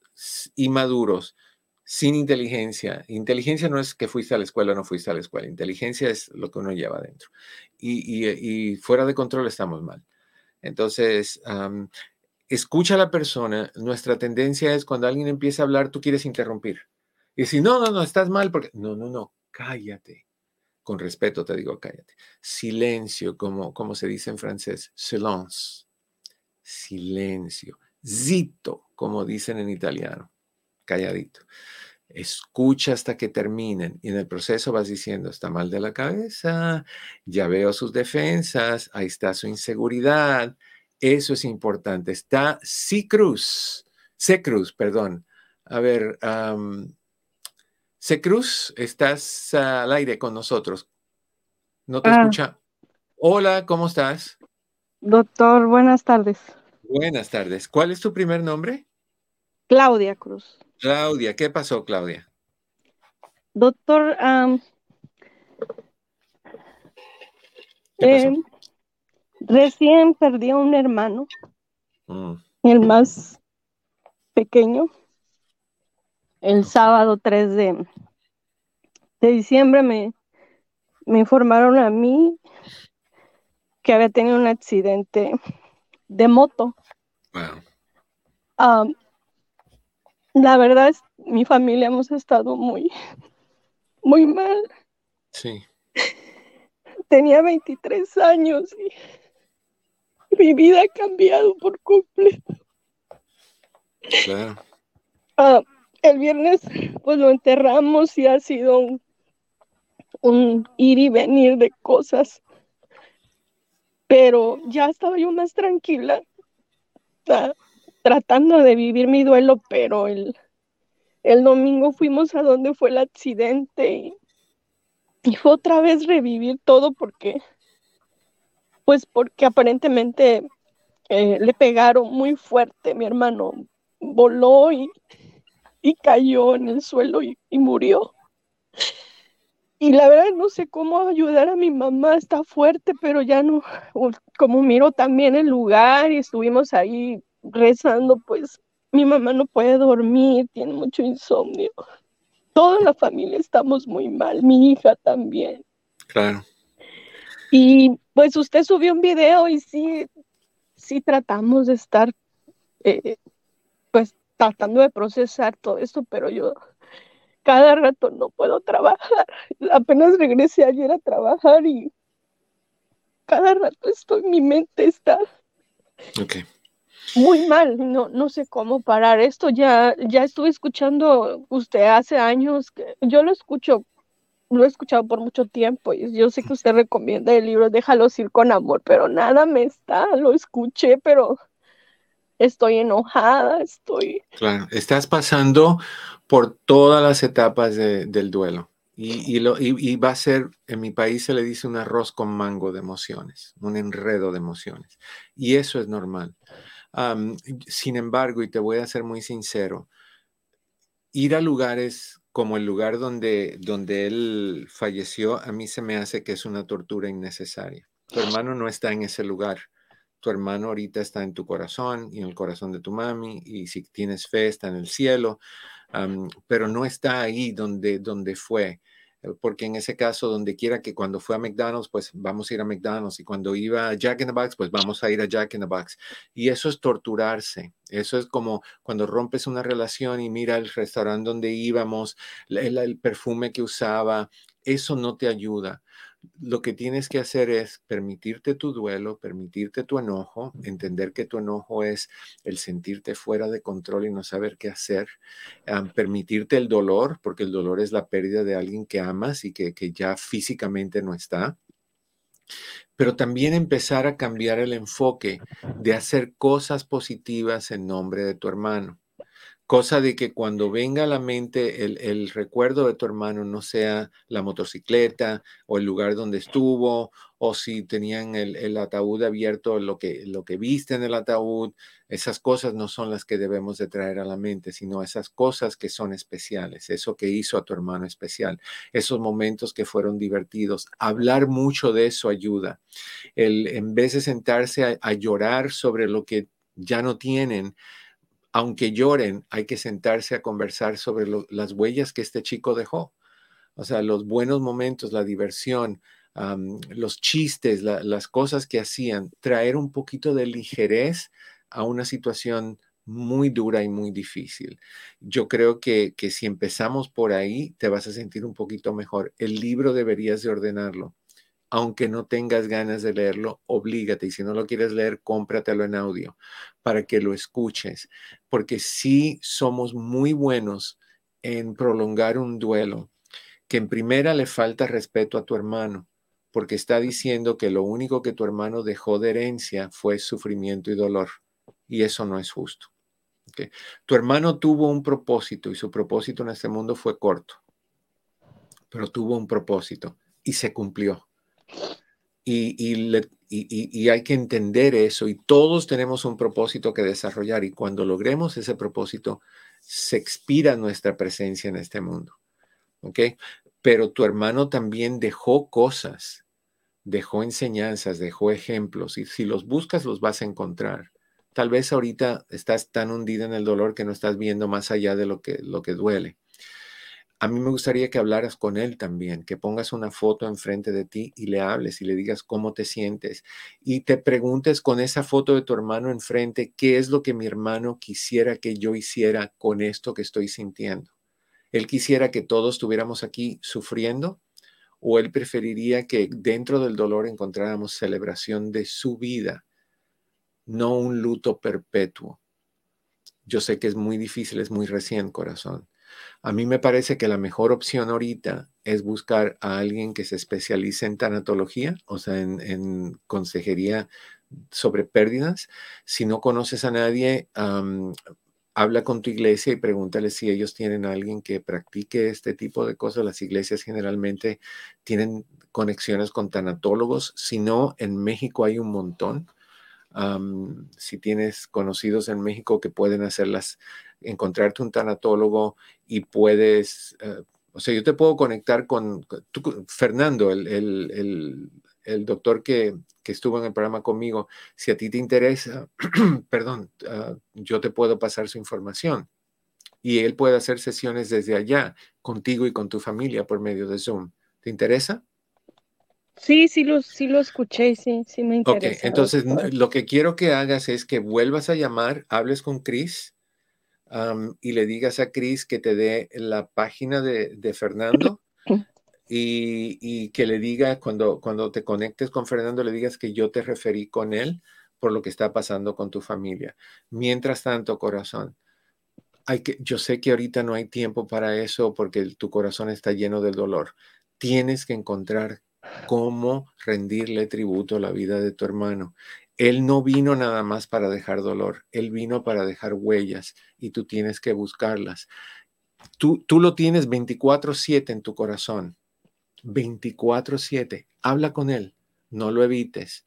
inmaduros, sin inteligencia. Inteligencia no es que fuiste a la escuela o no fuiste a la escuela. Inteligencia es lo que uno lleva adentro. Y, fuera de control estamos mal. Entonces, escucha a la persona. Nuestra tendencia es cuando alguien empieza a hablar, tú quieres interrumpir. Y si no, no, no, estás mal porque... No, no, no, cállate. Con respeto te digo, cállate. Silencio, como, como se dice en francés. Silence. Silencio. Zito, como dicen en italiano calladito. Escucha hasta que terminen y en el proceso vas diciendo, está mal de la cabeza, ya veo sus defensas, ahí está su inseguridad. Eso es importante. Está C. Cruz, C. Cruz, perdón. A ver. Cruz, estás al aire con nosotros. No te ah. escucha. Hola, ¿cómo estás? Doctor, buenas tardes. Buenas tardes. ¿Cuál es tu primer nombre? Claudia Cruz. Claudia, ¿qué pasó, Claudia? Doctor, eh, recién perdí a un hermano, mm. el más pequeño, el sábado 3 de, de diciembre me, me informaron a mí que había tenido un accidente de moto. Wow la verdad es, mi familia hemos estado muy, muy mal. Sí. Tenía 23 años y mi vida ha cambiado por completo. Claro. El viernes pues lo enterramos y ha sido un, ir y venir de cosas. Pero ya estaba yo más tranquila. Ah, tratando de vivir mi duelo, pero el, el domingo fuimos a donde fue el accidente y, fue otra vez revivir todo porque, pues porque aparentemente eh, le pegaron muy fuerte, mi hermano voló y, y cayó en el suelo y, y murió. Y la verdad no sé cómo ayudar a mi mamá, está fuerte, pero ya no, como miro también el lugar y estuvimos ahí rezando, pues mi mamá no puede dormir, tiene mucho insomnio. Toda la familia estamos muy mal, mi hija también. Claro. Y pues usted subió un video y sí, sí tratamos de estar, eh, pues tratando de procesar todo esto, pero yo, cada rato no puedo trabajar. Apenas regresé ayer a trabajar y cada rato estoy, mi mente está muy mal, no, no sé cómo parar esto. Ya, ya estuve escuchando usted hace años, que yo lo escucho, lo he escuchado por mucho tiempo y yo sé que usted recomienda el libro Déjalos ir con amor, pero nada me está, lo escuché, pero estoy enojada, estoy... Claro, estás pasando por todas las etapas del duelo. Y, lo, y, va a ser, en mi país se le dice un arroz con mango de emociones, un enredo de emociones. Y eso es normal. sin embargo, y te voy a ser muy sincero, ir a lugares como el lugar donde, donde él falleció, a mí se me hace que es una tortura innecesaria. Tu hermano no está en ese lugar. Tu hermano ahorita está en tu corazón y en el corazón de tu mami, y si tienes fe está en el cielo pero no está ahí donde, donde fue eh, porque en ese caso, donde quiera que cuando fue a McDonald's, pues vamos a ir a McDonald's, y cuando iba a Jack in the Box, pues vamos a ir a Jack in the Box. Y eso es torturarse. Eso es como cuando rompes una relación y mira el restaurante donde íbamos, el perfume que usaba, eso no te ayuda lo que tienes que hacer es permitirte tu duelo, permitirte tu enojo, entender que tu enojo es el sentirte fuera de control y no saber qué hacer, permitirte el dolor, porque el dolor es la pérdida de alguien que amas y que, que ya físicamente no está, pero también empezar a cambiar el enfoque de hacer cosas positivas en nombre de tu hermano. Cosa de que cuando venga a la mente el, recuerdo de tu hermano no sea la motocicleta o el lugar donde estuvo o si tenían el, ataúd abierto, lo que, lo que viste en el ataúd, esas cosas no son las que debemos de traer a la mente, sino esas cosas que son especiales, eso que hizo a tu hermano especial, esos momentos que fueron divertidos. Hablar mucho de eso ayuda. El, en vez de sentarse a llorar sobre lo que ya no tienen, aunque lloren, hay que sentarse a conversar sobre las huellas que este chico dejó. O sea, los buenos momentos, la diversión, los chistes, las cosas que hacían, traer un poquito de ligerez a una situación muy dura y muy difícil. Yo creo que, que si empezamos por ahí, te vas a sentir un poquito mejor. El libro deberías de ordenarlo aunque no tengas ganas de leerlo, oblígate. Y si no lo quieres leer, cómpratelo en audio para que lo escuches. Porque sí somos muy buenos en prolongar un duelo, que en primera le falta respeto a tu hermano, porque está diciendo que lo único que tu hermano dejó de herencia fue sufrimiento y dolor. Y eso no es justo. Tu hermano tuvo un propósito y su propósito en este mundo fue corto, pero tuvo un propósito y se cumplió. Y, hay que entender eso y todos tenemos un propósito que desarrollar y cuando logremos ese propósito se expira nuestra presencia en este mundo. ¿Ok? Pero tu hermano también dejó cosas, dejó enseñanzas, dejó ejemplos y si los buscas los vas a encontrar. Tal vez ahorita estás tan hundida en el dolor que no estás viendo más allá de lo que, lo que duele a mí me gustaría que hablaras con él también, que pongas una foto enfrente de ti y le hables y le digas cómo te sientes y te preguntes con esa foto de tu hermano enfrente, ¿qué es lo que mi hermano quisiera que yo hiciera con esto que estoy sintiendo? ¿Él quisiera que todos estuviéramos aquí sufriendo? ¿O él preferiría que dentro del dolor encontráramos celebración de su vida, no un luto perpetuo? Yo sé que es muy difícil, es muy recién, corazón a mí me parece que la mejor opción ahorita es buscar a alguien que se especialice en tanatología, o sea, en, consejería sobre pérdidas. Si no conoces a nadie, habla con tu iglesia y pregúntale si ellos tienen a alguien que practique este tipo de cosas. Las iglesias generalmente tienen conexiones con tanatólogos. Si no, en México hay un montón. si tienes conocidos en México que pueden hacerlas encontrarte un tanatólogo y puedes, eh, o sea, yo te puedo conectar con, Fernando, el, doctor que, estuvo en el programa conmigo. Si a ti te interesa, perdón, ah, yo te puedo pasar su información. Y él puede hacer sesiones desde allá, contigo y con tu familia por medio de Zoom. ¿Te interesa? Sí, sí lo, sí lo escuché, sí, sí me interesa. Ok, entonces lo que quiero que hagas es que vuelvas a llamar, hables con Chris y le digas a Cris que te dé la página de, de Fernando y, y, que le diga cuando, cuando te conectes con Fernando, le digas que yo te referí con él por lo que está pasando con tu familia. Mientras tanto, corazón, hay que, yo sé que ahorita no hay tiempo para eso porque tu corazón está lleno del dolor. Tienes que encontrar cómo rendirle tributo a la vida de tu hermano. Él no vino nada más para dejar dolor, él vino para dejar huellas y tú tienes que buscarlas. Tú, tú lo tienes 24/7 en tu corazón. 24/7. Habla con él, no lo evites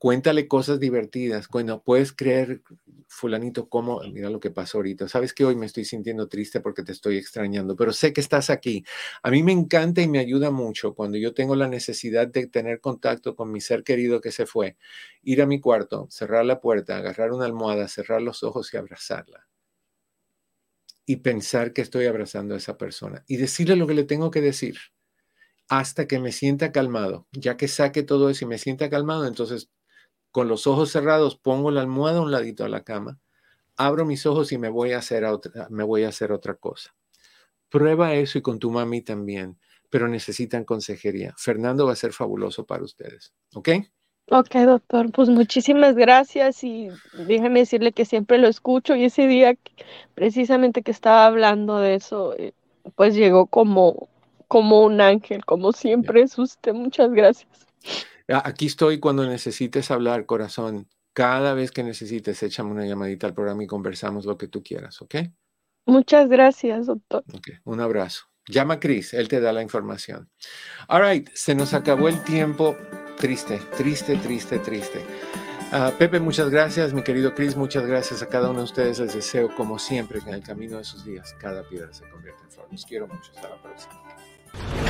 cuéntale cosas divertidas. Bueno, puedes creer, fulanito, cómo, mira lo que pasó ahorita. Sabes que hoy me estoy sintiendo triste porque te estoy extrañando, pero sé que estás aquí. A mí me encanta y me ayuda mucho cuando yo tengo la necesidad de tener contacto con mi ser querido que se fue, ir a mi cuarto, cerrar la puerta, agarrar una almohada, cerrar los ojos y abrazarla. Y pensar que estoy abrazando a esa persona y decirle lo que le tengo que decir hasta que me sienta calmado. Ya que saque todo eso y me sienta calmado, entonces con los ojos cerrados, pongo la almohada a un ladito a la cama, abro mis ojos y me voy a hacer, otra, me voy a hacer otra cosa. Prueba eso y con tu mami también, pero necesitan consejería. Fernando va a ser fabuloso para ustedes, ¿ok? Ok, doctor, pues muchísimas gracias y déjeme decirle que siempre lo escucho y ese día precisamente que estaba hablando de eso, eh, pues llegó como, como un ángel, como siempre es usted. Muchas gracias. Aquí estoy cuando necesites hablar, corazón. Cada vez que necesites, échame una llamadita al programa y conversamos lo que tú quieras, ¿ok? Muchas gracias, doctor. Okay. Un abrazo. Llama a Chris, él te da la información. All right, se nos acabó el tiempo. Triste, triste, triste, triste. Uh, Pepe, muchas gracias. Mi querido Chris, muchas gracias a cada uno de ustedes. Les deseo, como siempre, que en el camino de sus días cada piedra se convierta en flor. Los quiero mucho. Hasta la próxima.